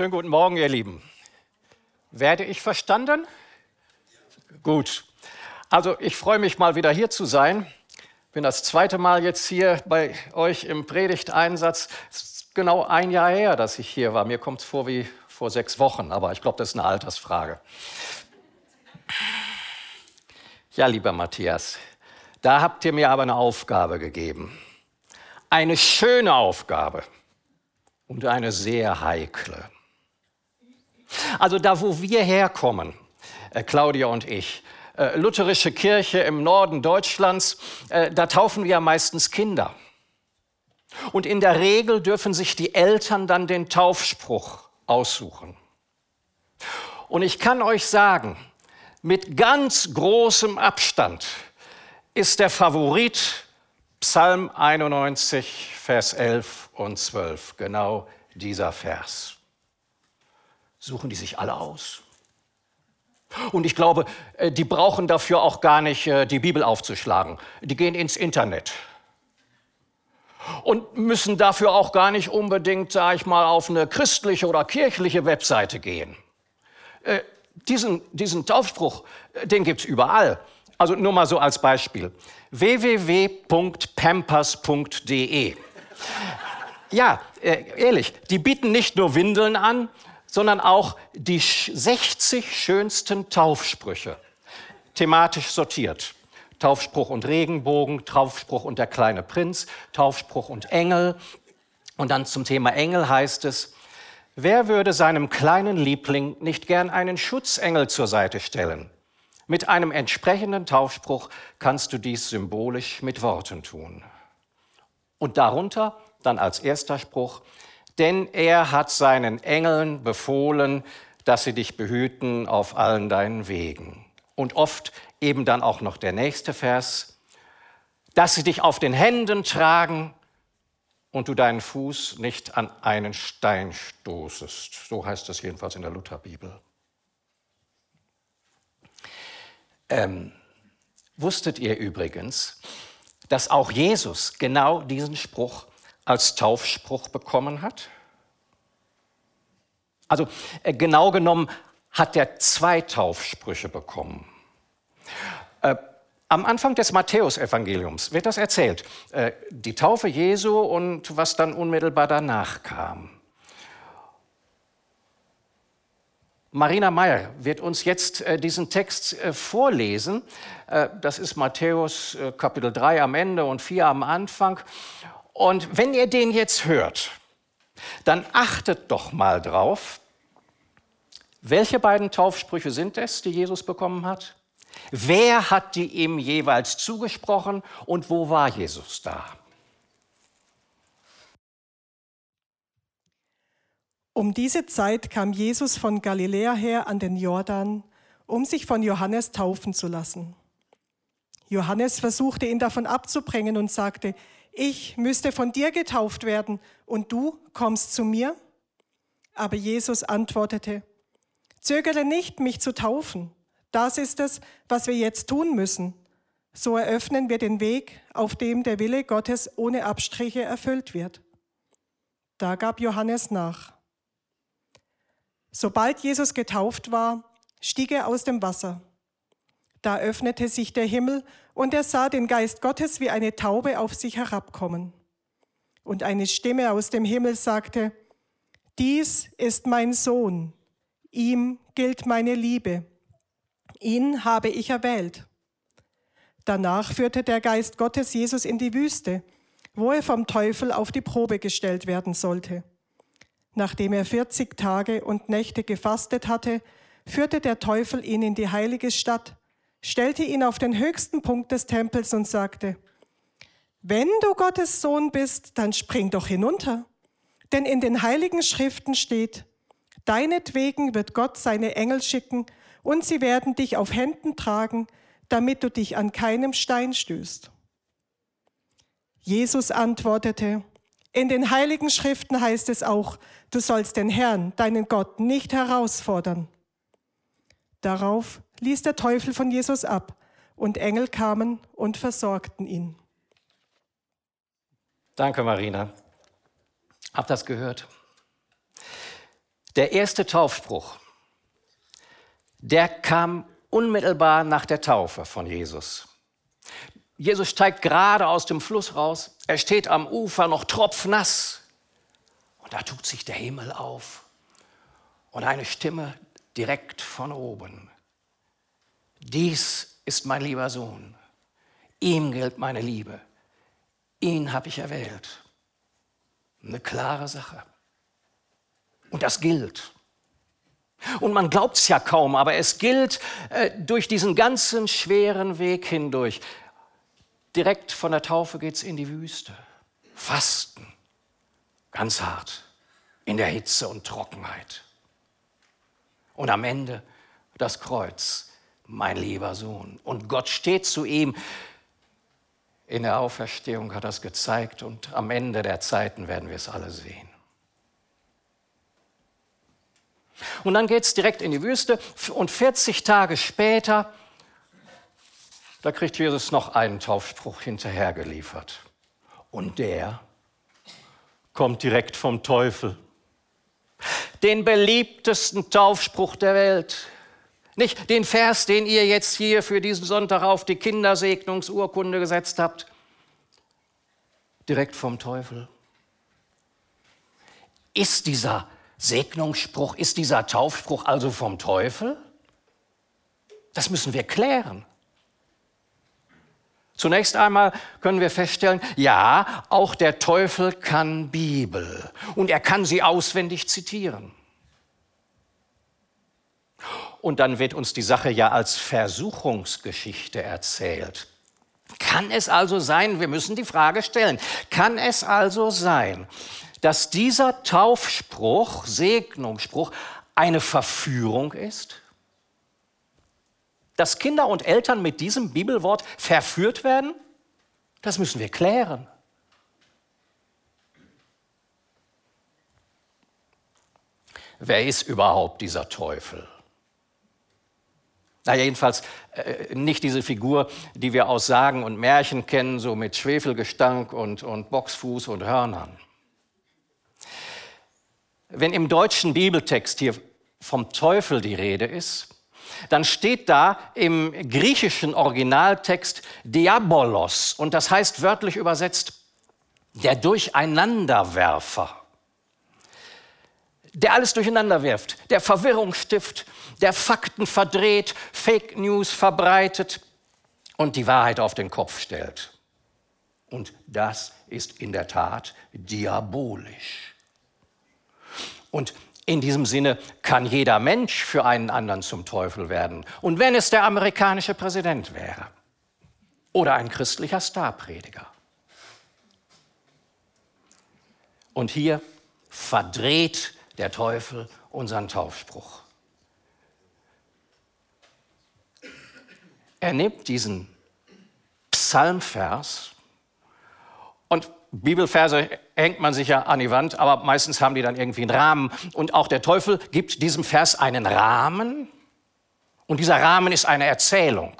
Schönen guten Morgen, ihr Lieben. Werde ich verstanden? Gut. Also ich freue mich mal wieder hier zu sein. Bin das zweite Mal jetzt hier bei euch im Predigteinsatz. Es ist genau ein Jahr her, dass ich hier war. Mir kommt es vor wie vor sechs Wochen, aber ich glaube, das ist eine Altersfrage. Ja, lieber Matthias, da habt ihr mir aber eine Aufgabe gegeben. Eine schöne Aufgabe und eine sehr heikle. Also da, wo wir herkommen, äh, Claudia und ich, äh, lutherische Kirche im Norden Deutschlands, äh, da taufen wir ja meistens Kinder. Und in der Regel dürfen sich die Eltern dann den Taufspruch aussuchen. Und ich kann euch sagen, mit ganz großem Abstand ist der Favorit Psalm 91, Vers 11 und 12, genau dieser Vers. Suchen die sich alle aus. Und ich glaube, äh, die brauchen dafür auch gar nicht äh, die Bibel aufzuschlagen. Die gehen ins Internet. Und müssen dafür auch gar nicht unbedingt, sage ich mal, auf eine christliche oder kirchliche Webseite gehen. Äh, diesen, diesen Taufspruch, den gibt es überall. Also nur mal so als Beispiel. www.pampers.de. Ja, ehrlich, die bieten nicht nur Windeln an, sondern auch die 60 schönsten Taufsprüche, thematisch sortiert. Taufspruch und Regenbogen, Taufspruch und der kleine Prinz, Taufspruch und Engel. Und dann zum Thema Engel heißt es, wer würde seinem kleinen Liebling nicht gern einen Schutzengel zur Seite stellen? Mit einem entsprechenden Taufspruch kannst du dies symbolisch mit Worten tun. Und darunter dann als erster Spruch, denn er hat seinen Engeln befohlen, dass sie dich behüten auf allen deinen Wegen. Und oft eben dann auch noch der nächste Vers, dass sie dich auf den Händen tragen und du deinen Fuß nicht an einen Stein stoßest. So heißt es jedenfalls in der Lutherbibel. Ähm, wusstet ihr übrigens, dass auch Jesus genau diesen Spruch als Taufspruch bekommen hat? Also äh, genau genommen hat er zwei Taufsprüche bekommen. Äh, am Anfang des Matthäusevangeliums wird das erzählt, äh, die Taufe Jesu und was dann unmittelbar danach kam. Marina Meyer wird uns jetzt äh, diesen Text äh, vorlesen. Äh, das ist Matthäus Kapitel 3 am Ende und 4 am Anfang. Und wenn ihr den jetzt hört, dann achtet doch mal drauf, welche beiden Taufsprüche sind es, die Jesus bekommen hat? Wer hat die ihm jeweils zugesprochen und wo war Jesus da? Um diese Zeit kam Jesus von Galiläa her an den Jordan, um sich von Johannes taufen zu lassen. Johannes versuchte ihn davon abzubringen und sagte, ich müsste von dir getauft werden und du kommst zu mir? Aber Jesus antwortete, zögere nicht, mich zu taufen. Das ist es, was wir jetzt tun müssen. So eröffnen wir den Weg, auf dem der Wille Gottes ohne Abstriche erfüllt wird. Da gab Johannes nach. Sobald Jesus getauft war, stieg er aus dem Wasser. Da öffnete sich der Himmel und er sah den Geist Gottes wie eine Taube auf sich herabkommen. Und eine Stimme aus dem Himmel sagte, dies ist mein Sohn, ihm gilt meine Liebe, ihn habe ich erwählt. Danach führte der Geist Gottes Jesus in die Wüste, wo er vom Teufel auf die Probe gestellt werden sollte. Nachdem er 40 Tage und Nächte gefastet hatte, führte der Teufel ihn in die heilige Stadt, stellte ihn auf den höchsten Punkt des Tempels und sagte, wenn du Gottes Sohn bist, dann spring doch hinunter. Denn in den heiligen Schriften steht, deinetwegen wird Gott seine Engel schicken und sie werden dich auf Händen tragen, damit du dich an keinem Stein stößt. Jesus antwortete, in den heiligen Schriften heißt es auch, du sollst den Herrn, deinen Gott, nicht herausfordern. Darauf ließ der Teufel von Jesus ab und Engel kamen und versorgten ihn. Danke, Marina. Habt das gehört? Der erste Taufspruch, der kam unmittelbar nach der Taufe von Jesus. Jesus steigt gerade aus dem Fluss raus. Er steht am Ufer noch tropfnass. Und da tut sich der Himmel auf. Und eine Stimme direkt von oben. Dies ist mein lieber Sohn. Ihm gilt meine Liebe. Ihn habe ich erwählt. Eine klare Sache. Und das gilt. Und man glaubt es ja kaum, aber es gilt äh, durch diesen ganzen schweren Weg hindurch. Direkt von der Taufe geht es in die Wüste. Fasten. Ganz hart. In der Hitze und Trockenheit. Und am Ende das Kreuz. Mein lieber Sohn. Und Gott steht zu ihm. In der Auferstehung hat er es gezeigt und am Ende der Zeiten werden wir es alle sehen. Und dann geht es direkt in die Wüste und 40 Tage später, da kriegt Jesus noch einen Taufspruch hinterhergeliefert. Und der kommt direkt vom Teufel. Den beliebtesten Taufspruch der Welt. Nicht den Vers, den ihr jetzt hier für diesen Sonntag auf die Kindersegnungsurkunde gesetzt habt. Direkt vom Teufel. Ist dieser Segnungsspruch, ist dieser Taufspruch also vom Teufel? Das müssen wir klären. Zunächst einmal können wir feststellen, ja, auch der Teufel kann Bibel und er kann sie auswendig zitieren. Und dann wird uns die Sache ja als Versuchungsgeschichte erzählt. Kann es also sein, wir müssen die Frage stellen, kann es also sein, dass dieser Taufspruch, Segnungsspruch, eine Verführung ist? Dass Kinder und Eltern mit diesem Bibelwort verführt werden? Das müssen wir klären. Wer ist überhaupt dieser Teufel? Na jedenfalls äh, nicht diese Figur, die wir aus Sagen und Märchen kennen, so mit Schwefelgestank und, und Boxfuß und Hörnern. Wenn im deutschen Bibeltext hier vom Teufel die Rede ist, dann steht da im griechischen Originaltext Diabolos und das heißt wörtlich übersetzt der Durcheinanderwerfer, der alles durcheinander wirft, der Verwirrung stiftet, der Fakten verdreht, Fake News verbreitet und die Wahrheit auf den Kopf stellt. Und das ist in der Tat diabolisch. Und in diesem Sinne kann jeder Mensch für einen anderen zum Teufel werden. Und wenn es der amerikanische Präsident wäre oder ein christlicher Starprediger. Und hier verdreht der Teufel unseren Taufspruch. Er nimmt diesen Psalmvers und Bibelverse hängt man sich ja an die Wand, aber meistens haben die dann irgendwie einen Rahmen. Und auch der Teufel gibt diesem Vers einen Rahmen. Und dieser Rahmen ist eine Erzählung.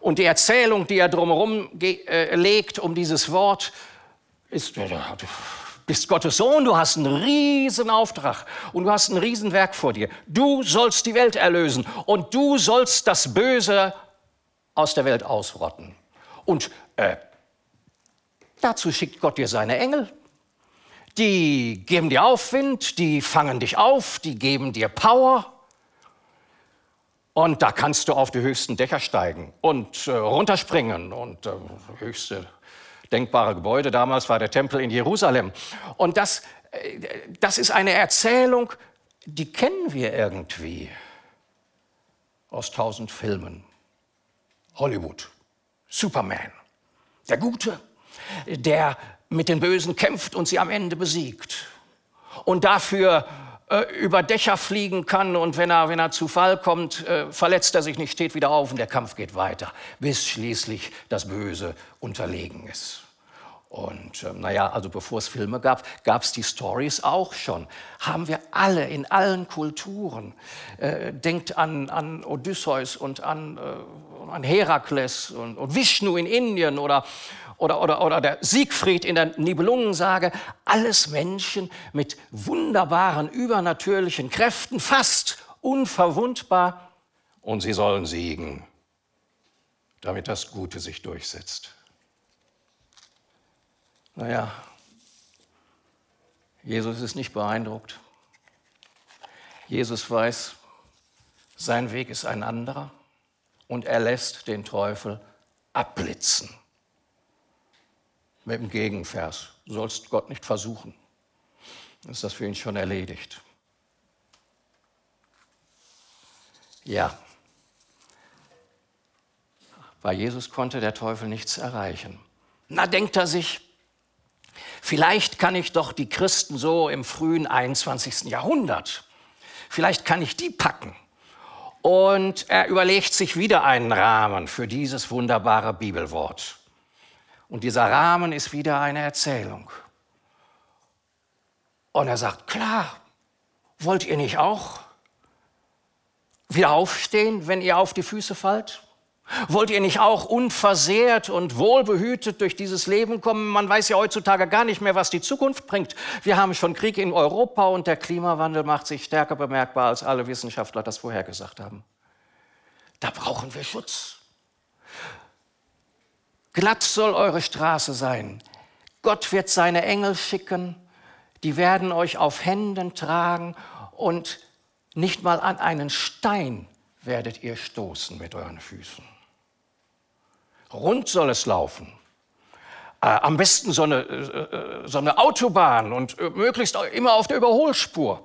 Und die Erzählung, die er drumherum äh, legt um dieses Wort, ist, bist Gottes Sohn, du hast einen riesen Auftrag und du hast ein Riesenwerk vor dir. Du sollst die Welt erlösen und du sollst das Böse aus der Welt ausrotten. Und äh, Dazu schickt Gott dir seine Engel. Die geben dir Aufwind, die fangen dich auf, die geben dir Power. Und da kannst du auf die höchsten Dächer steigen und äh, runterspringen. Und äh, höchste denkbare Gebäude damals war der Tempel in Jerusalem. Und das, äh, das ist eine Erzählung, die kennen wir irgendwie aus tausend Filmen. Hollywood, Superman, der Gute, der mit den Bösen kämpft und sie am Ende besiegt. Und dafür über Dächer fliegen kann und wenn er, wenn er zu Fall kommt, äh, verletzt er sich nicht, steht wieder auf und der Kampf geht weiter, bis schließlich das Böse unterlegen ist. Und äh, naja, also bevor es Filme gab, gab es die Stories auch schon. Haben wir alle in allen Kulturen. Äh, denkt an, an Odysseus und an, äh, an Herakles und, und Vishnu in Indien oder, oder, oder, oder der Siegfried in der Nibelungensage, alles Menschen mit wunderbaren, übernatürlichen Kräften, fast unverwundbar, und sie sollen siegen, damit das Gute sich durchsetzt. Naja, Jesus ist nicht beeindruckt. Jesus weiß, sein Weg ist ein anderer und er lässt den Teufel abblitzen. Mit dem Gegenvers, du sollst Gott nicht versuchen. Ist das für ihn schon erledigt. Ja, bei Jesus konnte der Teufel nichts erreichen. Na, denkt er sich, vielleicht kann ich doch die Christen so im frühen 21. Jahrhundert, vielleicht kann ich die packen. Und er überlegt sich wieder einen Rahmen für dieses wunderbare Bibelwort. Und dieser Rahmen ist wieder eine Erzählung. Und er sagt, klar, wollt ihr nicht auch wieder aufstehen, wenn ihr auf die Füße fallt? Wollt ihr nicht auch unversehrt und wohlbehütet durch dieses Leben kommen? Man weiß ja heutzutage gar nicht mehr, was die Zukunft bringt. Wir haben schon Krieg in Europa und der Klimawandel macht sich stärker bemerkbar, als alle Wissenschaftler das vorhergesagt haben. Da brauchen wir Schutz. Glatt soll eure Straße sein. Gott wird seine Engel schicken, die werden euch auf Händen tragen und nicht mal an einen Stein werdet ihr stoßen mit euren Füßen. Rund soll es laufen. Äh, am besten so eine, äh, äh so eine Autobahn und möglichst immer auf der Überholspur.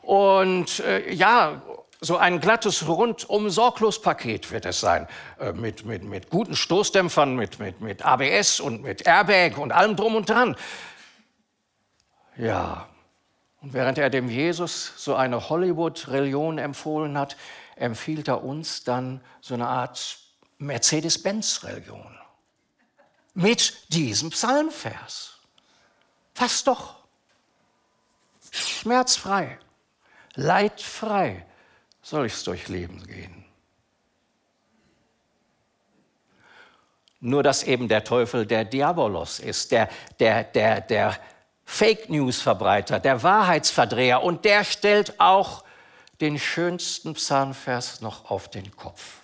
Und ja, so ein glattes Rundum-Sorglos-Paket wird es sein. Äh, mit, mit, mit guten Stoßdämpfern, mit, mit, mit ABS und mit Airbag und allem drum und dran. Ja, und während er dem Jesus so eine Hollywood-Religion empfohlen hat, empfiehlt er uns dann so eine Art Mercedes-Benz-Religion. Mit diesem Psalmvers. Fast doch. Schmerzfrei, leidfrei soll ich es durch Leben gehen. Nur dass eben der Teufel der Diabolos ist, der, der, der, der Fake News-Verbreiter, der Wahrheitsverdreher und der stellt auch den schönsten Psalmvers noch auf den Kopf.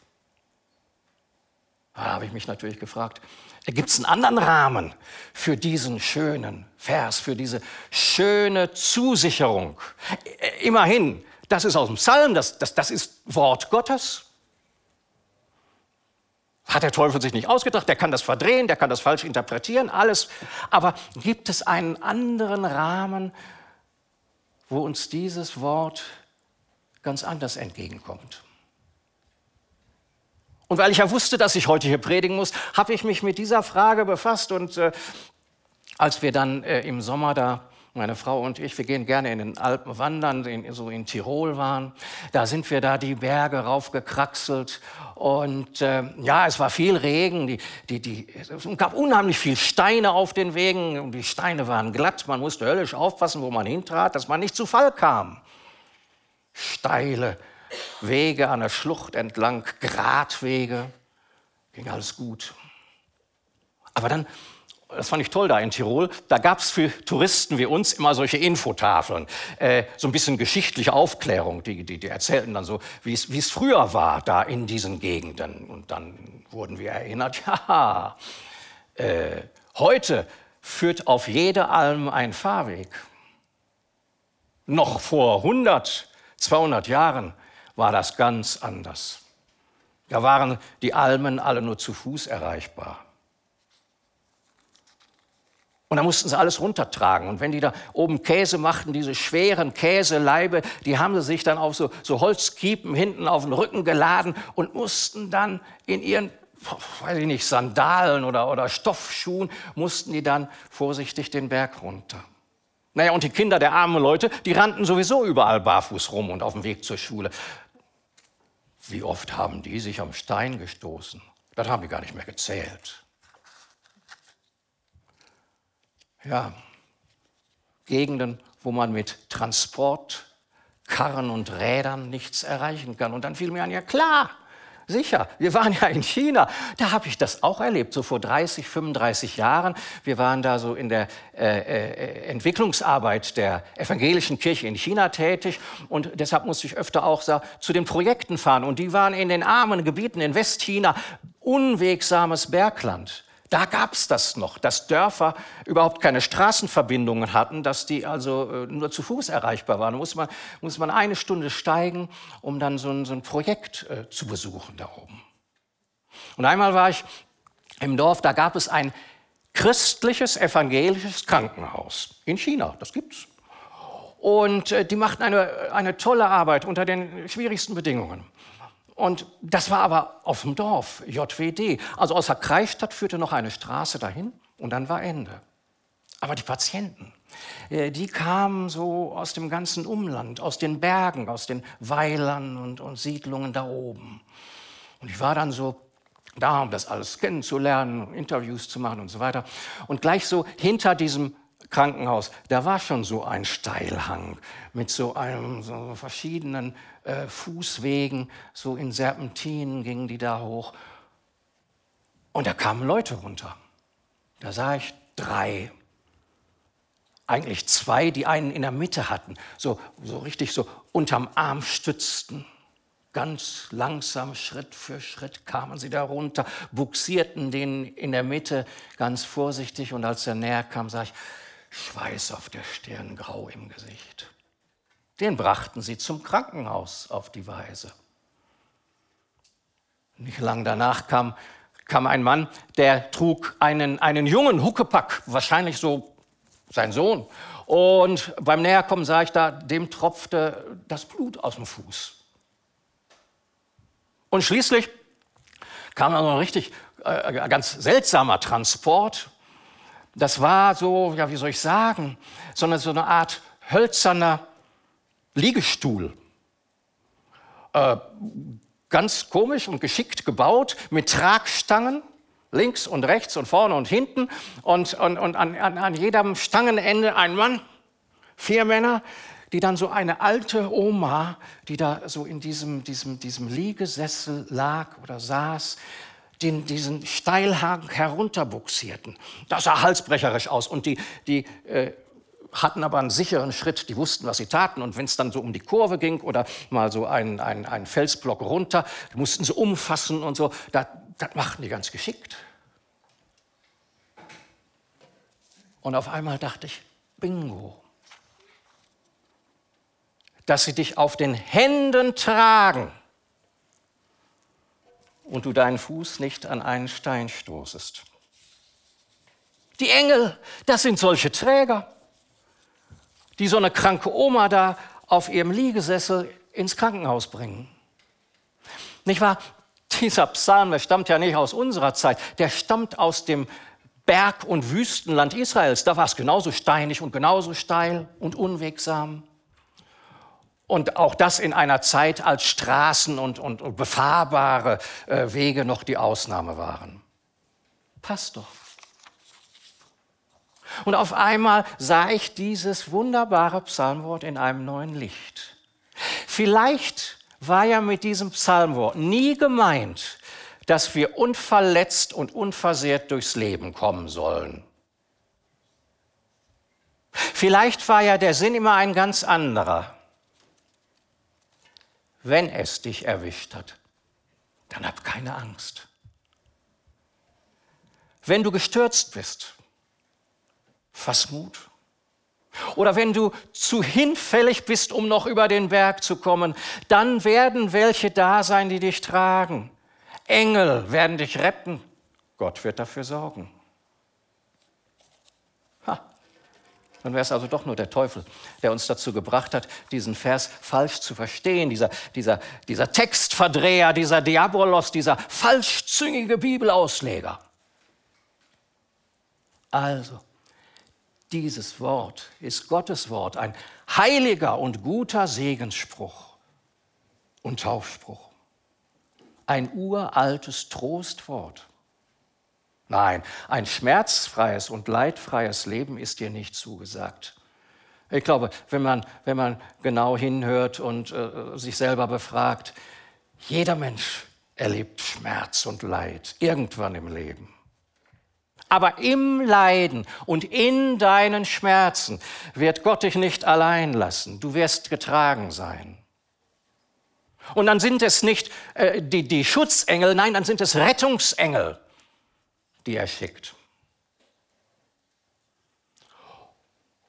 Da habe ich mich natürlich gefragt, gibt es einen anderen Rahmen für diesen schönen Vers, für diese schöne Zusicherung? Immerhin, das ist aus dem Psalm, das, das, das ist Wort Gottes. Hat der Teufel sich nicht ausgedacht, der kann das verdrehen, der kann das falsch interpretieren, alles. Aber gibt es einen anderen Rahmen, wo uns dieses Wort ganz anders entgegenkommt? Und weil ich ja wusste, dass ich heute hier predigen muss, habe ich mich mit dieser Frage befasst. Und äh, als wir dann äh, im Sommer da, meine Frau und ich, wir gehen gerne in den Alpen wandern, in, so in Tirol waren, da sind wir da die Berge raufgekraxelt. Und äh, ja, es war viel Regen, die, die, die, es gab unheimlich viel Steine auf den Wegen. Und die Steine waren glatt, man musste höllisch aufpassen, wo man hintrat, dass man nicht zu Fall kam. Steile Wege an der Schlucht entlang, Gratwege, ging alles gut. Aber dann, das fand ich toll da in Tirol, da gab es für Touristen wie uns immer solche Infotafeln, äh, so ein bisschen geschichtliche Aufklärung, die, die, die erzählten dann so, wie es früher war da in diesen Gegenden. Und dann wurden wir erinnert, ja, äh, heute führt auf jede Alm ein Fahrweg. Noch vor 100, 200 Jahren war das ganz anders. Da waren die Almen alle nur zu Fuß erreichbar. Und da mussten sie alles runtertragen. Und wenn die da oben Käse machten, diese schweren Käseleibe, die haben sie sich dann auf so, so Holzkiepen hinten auf den Rücken geladen und mussten dann in ihren, weiß ich nicht, Sandalen oder, oder Stoffschuhen, mussten die dann vorsichtig den Berg runter. Naja, und die Kinder der armen Leute, die rannten sowieso überall barfuß rum und auf dem Weg zur Schule. Wie oft haben die sich am Stein gestoßen? Das haben die gar nicht mehr gezählt. Ja, Gegenden, wo man mit Transport, Karren und Rädern nichts erreichen kann. Und dann fiel mir an, ja klar, Sicher, wir waren ja in China. Da habe ich das auch erlebt, so vor 30, 35 Jahren. Wir waren da so in der äh, äh, Entwicklungsarbeit der evangelischen Kirche in China tätig und deshalb musste ich öfter auch so, zu den Projekten fahren. Und die waren in den armen Gebieten in Westchina, unwegsames Bergland. Da gab es das noch, dass Dörfer überhaupt keine Straßenverbindungen hatten, dass die also äh, nur zu Fuß erreichbar waren. Da muss man, muss man eine Stunde steigen, um dann so ein, so ein Projekt äh, zu besuchen da oben. Und einmal war ich im Dorf, da gab es ein christliches, evangelisches Krankenhaus in China. Das gibt's. Und äh, die machten eine, eine tolle Arbeit unter den schwierigsten Bedingungen. Und das war aber auf dem Dorf, JWD. Also aus der Kreisstadt führte noch eine Straße dahin und dann war Ende. Aber die Patienten, äh, die kamen so aus dem ganzen Umland, aus den Bergen, aus den Weilern und, und Siedlungen da oben. Und ich war dann so da, um das alles kennenzulernen, Interviews zu machen und so weiter. Und gleich so hinter diesem Krankenhaus, da war schon so ein Steilhang mit so einem so verschiedenen äh, Fußwegen, so in Serpentinen gingen die da hoch. Und da kamen Leute runter. Da sah ich drei, eigentlich zwei, die einen in der Mitte hatten, so, so richtig so unterm Arm stützten. Ganz langsam, Schritt für Schritt kamen sie da runter, buxierten den in der Mitte ganz vorsichtig und als er näher kam, sah ich, Schweiß auf der Stirn, grau im Gesicht. Den brachten sie zum Krankenhaus auf die Weise. Nicht lang danach kam, kam ein Mann, der trug einen, einen jungen Huckepack, wahrscheinlich so sein Sohn. Und beim Näherkommen sah ich da, dem tropfte das Blut aus dem Fuß. Und schließlich kam dann ein richtig äh, ganz seltsamer Transport das war so, ja, wie soll ich sagen, sondern so eine Art hölzerner Liegestuhl. Äh, ganz komisch und geschickt gebaut mit Tragstangen links und rechts und vorne und hinten und, und, und an, an, an jedem Stangenende ein Mann, vier Männer, die dann so eine alte Oma, die da so in diesem, diesem, diesem Liegesessel lag oder saß, den, diesen Steilhang herunterbuxierten. Das sah halsbrecherisch aus und die, die äh, hatten aber einen sicheren Schritt, die wussten, was sie taten. Und wenn es dann so um die Kurve ging oder mal so ein, ein, ein Felsblock runter, mussten sie umfassen und so. Das, das machten die ganz geschickt. Und auf einmal dachte ich, bingo. Dass sie dich auf den Händen tragen und du deinen Fuß nicht an einen Stein stoßest. Die Engel, das sind solche Träger, die so eine kranke Oma da auf ihrem Liegesessel ins Krankenhaus bringen. Nicht wahr? Dieser Psalm, der stammt ja nicht aus unserer Zeit, der stammt aus dem Berg- und Wüstenland Israels. Da war es genauso steinig und genauso steil und unwegsam. Und auch das in einer Zeit, als Straßen und, und, und befahrbare äh, Wege noch die Ausnahme waren. Passt doch. Und auf einmal sah ich dieses wunderbare Psalmwort in einem neuen Licht. Vielleicht war ja mit diesem Psalmwort nie gemeint, dass wir unverletzt und unversehrt durchs Leben kommen sollen. Vielleicht war ja der Sinn immer ein ganz anderer wenn es dich erwischt hat, dann hab keine Angst. Wenn du gestürzt bist, fass Mut. Oder wenn du zu hinfällig bist, um noch über den Berg zu kommen, dann werden welche da sein, die dich tragen. Engel werden dich retten. Gott wird dafür sorgen. Dann wäre es also doch nur der Teufel, der uns dazu gebracht hat, diesen Vers falsch zu verstehen. Dieser, dieser, dieser Textverdreher, dieser Diabolos, dieser falschzüngige Bibelausleger. Also, dieses Wort ist Gottes Wort, ein heiliger und guter Segensspruch und Taufspruch. Ein uraltes Trostwort. Nein, ein schmerzfreies und leidfreies Leben ist dir nicht zugesagt. Ich glaube, wenn man, wenn man genau hinhört und äh, sich selber befragt, jeder Mensch erlebt Schmerz und Leid irgendwann im Leben. Aber im Leiden und in deinen Schmerzen wird Gott dich nicht allein lassen. Du wirst getragen sein. Und dann sind es nicht äh, die, die Schutzengel, nein, dann sind es Rettungsengel, die er schickt.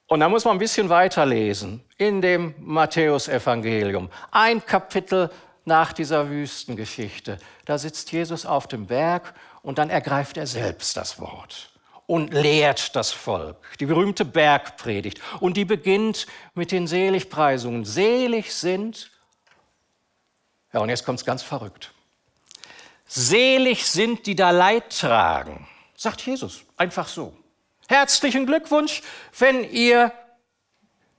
Und da muss man ein bisschen weiterlesen in dem Matthäusevangelium. Ein Kapitel nach dieser Wüstengeschichte. Da sitzt Jesus auf dem Berg und dann ergreift er selbst das Wort und lehrt das Volk. Die berühmte Bergpredigt. Und die beginnt mit den Seligpreisungen. Selig sind, ja und jetzt kommt es ganz verrückt. Selig sind, die da Leid tragen, sagt Jesus, einfach so. Herzlichen Glückwunsch, wenn ihr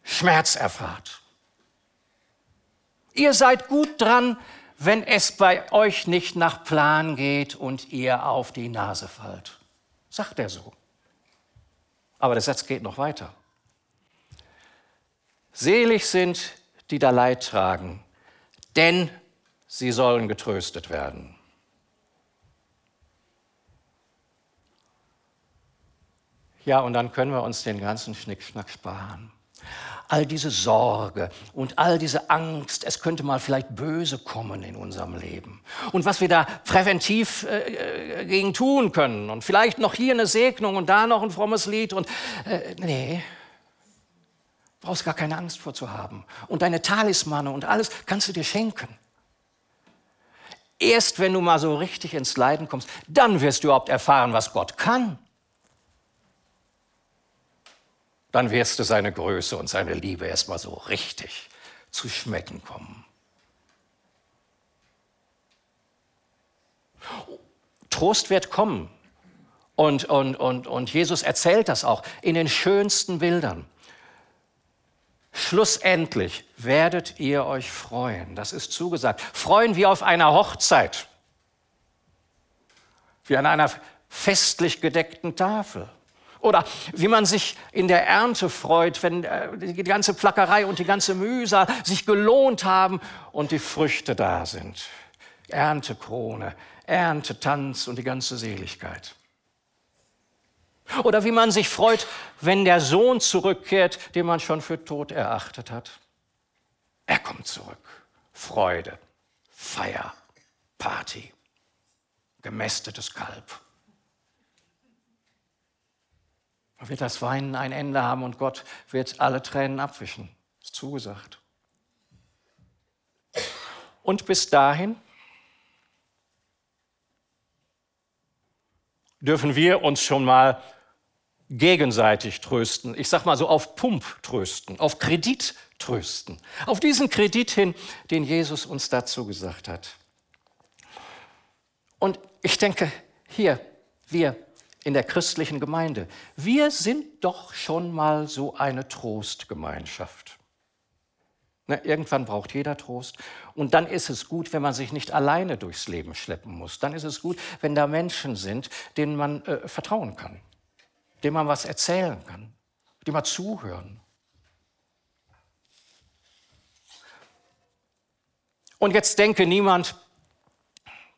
Schmerz erfahrt. Ihr seid gut dran, wenn es bei euch nicht nach Plan geht und ihr auf die Nase fallt. Sagt er so. Aber der Satz geht noch weiter. Selig sind, die da Leid tragen, denn sie sollen getröstet werden. Ja, und dann können wir uns den ganzen Schnickschnack sparen. All diese Sorge und all diese Angst, es könnte mal vielleicht böse kommen in unserem Leben. Und was wir da präventiv äh, äh, gegen tun können. Und vielleicht noch hier eine Segnung und da noch ein frommes Lied. Und äh, nee, brauchst gar keine Angst vor zu haben. Und deine Talismane und alles kannst du dir schenken. Erst wenn du mal so richtig ins Leiden kommst, dann wirst du überhaupt erfahren, was Gott kann dann wirst du seine Größe und seine Liebe erstmal so richtig zu schmecken kommen. Trost wird kommen. Und, und, und, und Jesus erzählt das auch in den schönsten Bildern. Schlussendlich werdet ihr euch freuen. Das ist zugesagt. Freuen wie auf einer Hochzeit. Wie an einer festlich gedeckten Tafel. Oder wie man sich in der Ernte freut, wenn äh, die ganze Plackerei und die ganze Mühsal sich gelohnt haben und die Früchte da sind. Erntekrone, Erntetanz und die ganze Seligkeit. Oder wie man sich freut, wenn der Sohn zurückkehrt, den man schon für tot erachtet hat. Er kommt zurück. Freude, Feier, Party, gemästetes Kalb. Wird das Weinen ein Ende haben und Gott wird alle Tränen abwischen. Ist zugesagt. Und bis dahin dürfen wir uns schon mal gegenseitig trösten. Ich sag mal so auf Pump trösten, auf Kredit trösten. Auf diesen Kredit hin, den Jesus uns dazu gesagt hat. Und ich denke, hier, wir in der christlichen Gemeinde. Wir sind doch schon mal so eine Trostgemeinschaft. Na, irgendwann braucht jeder Trost. Und dann ist es gut, wenn man sich nicht alleine durchs Leben schleppen muss. Dann ist es gut, wenn da Menschen sind, denen man äh, vertrauen kann, denen man was erzählen kann, die mal zuhören. Und jetzt denke niemand,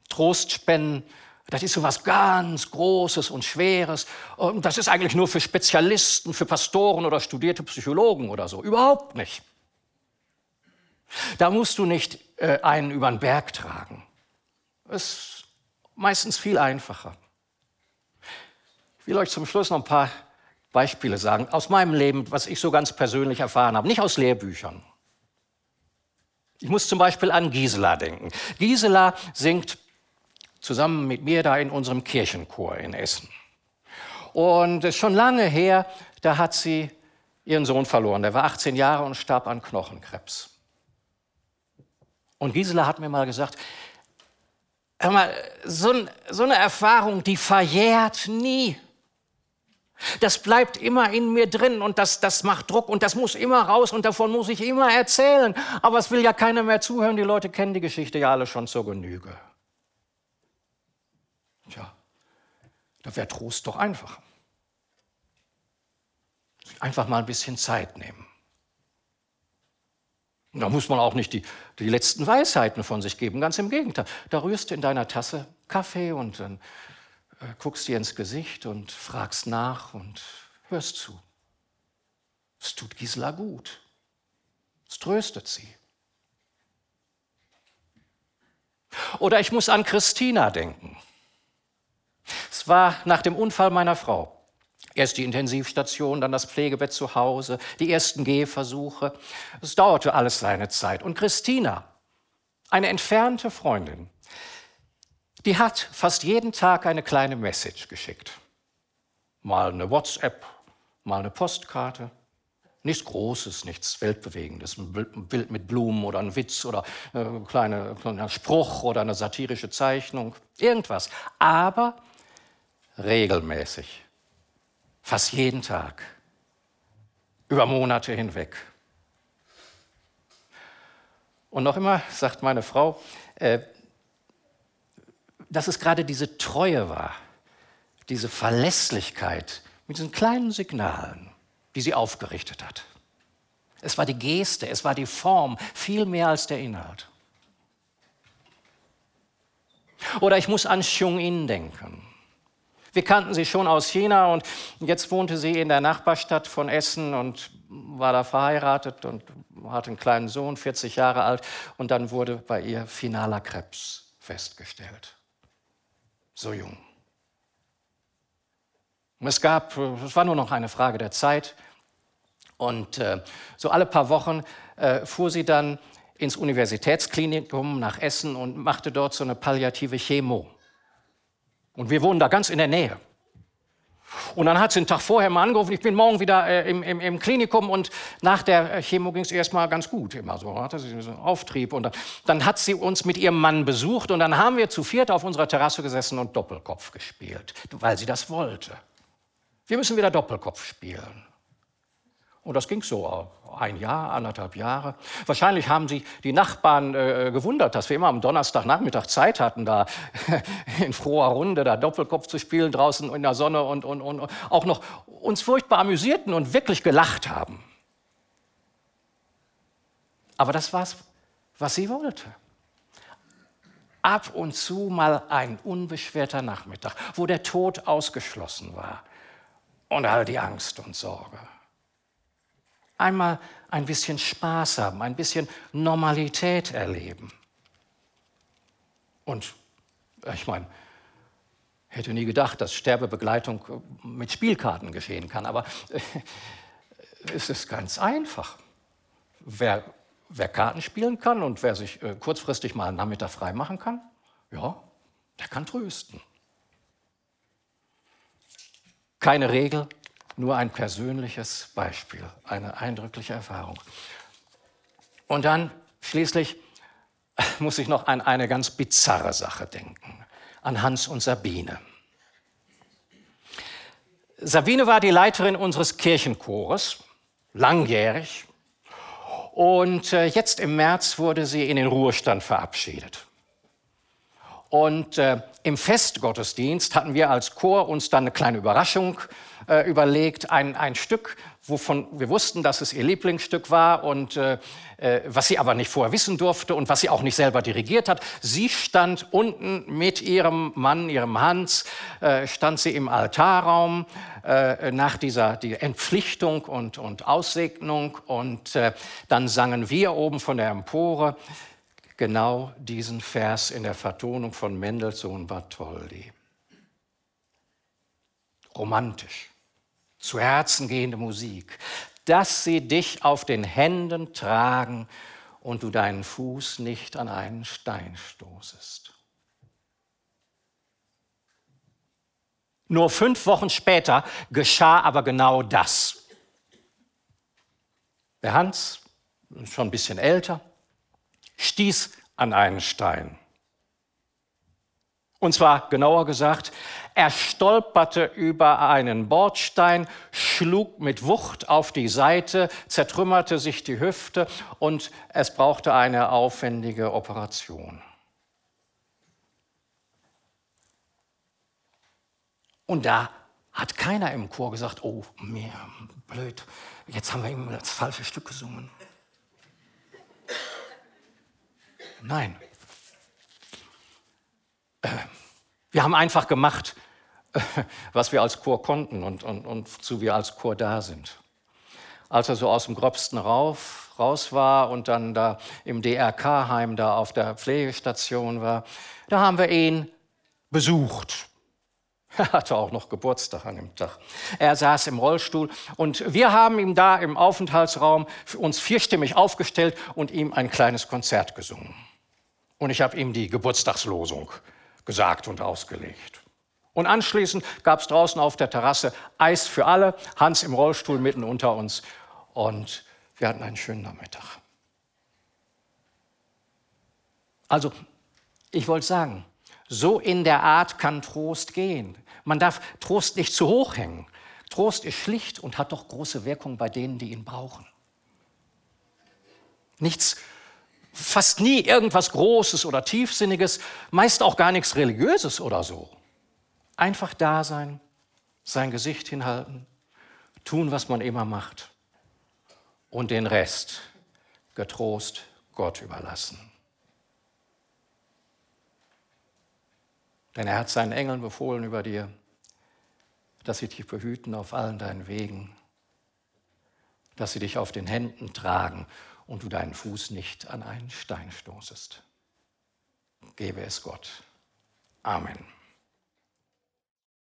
Trost spenden das ist so was ganz Großes und Schweres. Und das ist eigentlich nur für Spezialisten, für Pastoren oder studierte Psychologen oder so. Überhaupt nicht. Da musst du nicht äh, einen über den Berg tragen. Das ist meistens viel einfacher. Ich will euch zum Schluss noch ein paar Beispiele sagen aus meinem Leben, was ich so ganz persönlich erfahren habe, nicht aus Lehrbüchern. Ich muss zum Beispiel an Gisela denken. Gisela singt zusammen mit mir da in unserem Kirchenchor in Essen. Und es ist schon lange her, da hat sie ihren Sohn verloren. Der war 18 Jahre und starb an Knochenkrebs. Und Gisela hat mir mal gesagt, hör mal, so, so eine Erfahrung, die verjährt nie. Das bleibt immer in mir drin und das, das macht Druck und das muss immer raus und davon muss ich immer erzählen. Aber es will ja keiner mehr zuhören, die Leute kennen die Geschichte ja alle schon zur Genüge. Tja, da wäre Trost doch einfach. Einfach mal ein bisschen Zeit nehmen. Da muss man auch nicht die, die letzten Weisheiten von sich geben, ganz im Gegenteil. Da rührst du in deiner Tasse Kaffee und dann äh, guckst dir ins Gesicht und fragst nach und hörst zu. Es tut Gisela gut. Es tröstet sie. Oder ich muss an Christina denken. Es war nach dem Unfall meiner Frau. Erst die Intensivstation, dann das Pflegebett zu Hause, die ersten Gehversuche. Es dauerte alles seine Zeit. Und Christina, eine entfernte Freundin, die hat fast jeden Tag eine kleine Message geschickt. Mal eine WhatsApp, mal eine Postkarte. Nichts Großes, nichts Weltbewegendes. Ein Bild mit Blumen oder ein Witz oder ein kleiner, kleiner Spruch oder eine satirische Zeichnung. Irgendwas. Aber regelmäßig. Fast jeden Tag. Über Monate hinweg. Und noch immer sagt meine Frau, äh, dass es gerade diese Treue war, diese Verlässlichkeit mit diesen kleinen Signalen, die sie aufgerichtet hat. Es war die Geste, es war die Form, viel mehr als der Inhalt. Oder ich muss an Xiong-In denken. Wir kannten sie schon aus China und jetzt wohnte sie in der Nachbarstadt von Essen und war da verheiratet und hatte einen kleinen Sohn, 40 Jahre alt, und dann wurde bei ihr finaler Krebs festgestellt. So jung. Es gab, es war nur noch eine Frage der Zeit. Und äh, so alle paar Wochen äh, fuhr sie dann ins Universitätsklinikum nach Essen und machte dort so eine palliative Chemo. Und wir wohnen da ganz in der Nähe. Und dann hat sie einen Tag vorher mal angerufen, ich bin morgen wieder äh, im, im, im, Klinikum und nach der Chemo ging es erstmal ganz gut, immer so, hatte sie so einen Auftrieb. Und dann, hat sie uns mit ihrem Mann besucht und dann haben wir zu viert auf unserer Terrasse gesessen und Doppelkopf gespielt, weil sie das wollte. Wir müssen wieder Doppelkopf spielen. Und das ging so ein Jahr, anderthalb Jahre. Wahrscheinlich haben sich die Nachbarn äh, gewundert, dass wir immer am Donnerstagnachmittag Zeit hatten, da in froher Runde da Doppelkopf zu spielen draußen in der Sonne und, und, und auch noch uns furchtbar amüsierten und wirklich gelacht haben. Aber das war es, was sie wollte. Ab und zu mal ein unbeschwerter Nachmittag, wo der Tod ausgeschlossen war und all die Angst und Sorge einmal ein bisschen Spaß haben, ein bisschen Normalität erleben. Und ich meine, hätte nie gedacht, dass Sterbebegleitung mit Spielkarten geschehen kann, aber es ist ganz einfach. Wer, wer Karten spielen kann und wer sich äh, kurzfristig mal einen Nachmittag frei machen kann, ja, der kann trösten. Keine Regel, nur ein persönliches Beispiel, eine eindrückliche Erfahrung. Und dann schließlich muss ich noch an eine ganz bizarre Sache denken, an Hans und Sabine. Sabine war die Leiterin unseres Kirchenchores, langjährig. Und äh, jetzt im März wurde sie in den Ruhestand verabschiedet. Und äh, im Festgottesdienst hatten wir als Chor uns dann eine kleine Überraschung äh, überlegt, ein, ein Stück, wovon wir wussten, dass es ihr Lieblingsstück war und äh, äh, was sie aber nicht vorher wissen durfte und was sie auch nicht selber dirigiert hat. Sie stand unten mit ihrem Mann, ihrem Hans, äh, stand sie im Altarraum äh, nach dieser die Entpflichtung und, und Aussegnung und äh, dann sangen wir oben von der Empore genau diesen Vers in der Vertonung von Mendelssohn Bartholdy. Romantisch zu Herzen gehende Musik, dass sie dich auf den Händen tragen und du deinen Fuß nicht an einen Stein stoßest. Nur fünf Wochen später geschah aber genau das. Der Hans, schon ein bisschen älter, stieß an einen Stein. Und zwar genauer gesagt, er stolperte über einen Bordstein, schlug mit Wucht auf die Seite, zertrümmerte sich die Hüfte und es brauchte eine aufwendige Operation. Und da hat keiner im Chor gesagt, oh, mir blöd, jetzt haben wir ihm das falsche Stück gesungen. Nein. Äh, wir haben einfach gemacht, was wir als Chor konnten und, und, und zu wir als Chor da sind. Als er so aus dem Gröbsten rauf, raus war und dann da im DRK-Heim da auf der Pflegestation war, da haben wir ihn besucht. Er hatte auch noch Geburtstag an dem Tag. Er saß im Rollstuhl und wir haben ihm da im Aufenthaltsraum uns vierstimmig aufgestellt und ihm ein kleines Konzert gesungen. Und ich habe ihm die Geburtstagslosung gesagt und ausgelegt. Und anschließend gab es draußen auf der Terrasse Eis für alle, Hans im Rollstuhl mitten unter uns und wir hatten einen schönen Nachmittag. Also, ich wollte sagen, so in der Art kann Trost gehen. Man darf Trost nicht zu hoch hängen. Trost ist schlicht und hat doch große Wirkung bei denen, die ihn brauchen. Nichts, fast nie irgendwas Großes oder Tiefsinniges, meist auch gar nichts Religiöses oder so. Einfach da sein, sein Gesicht hinhalten, tun, was man immer macht und den Rest getrost Gott überlassen. Denn er hat seinen Engeln befohlen über dir, dass sie dich behüten auf allen deinen Wegen, dass sie dich auf den Händen tragen und du deinen Fuß nicht an einen Stein stoßest. Gebe es Gott. Amen.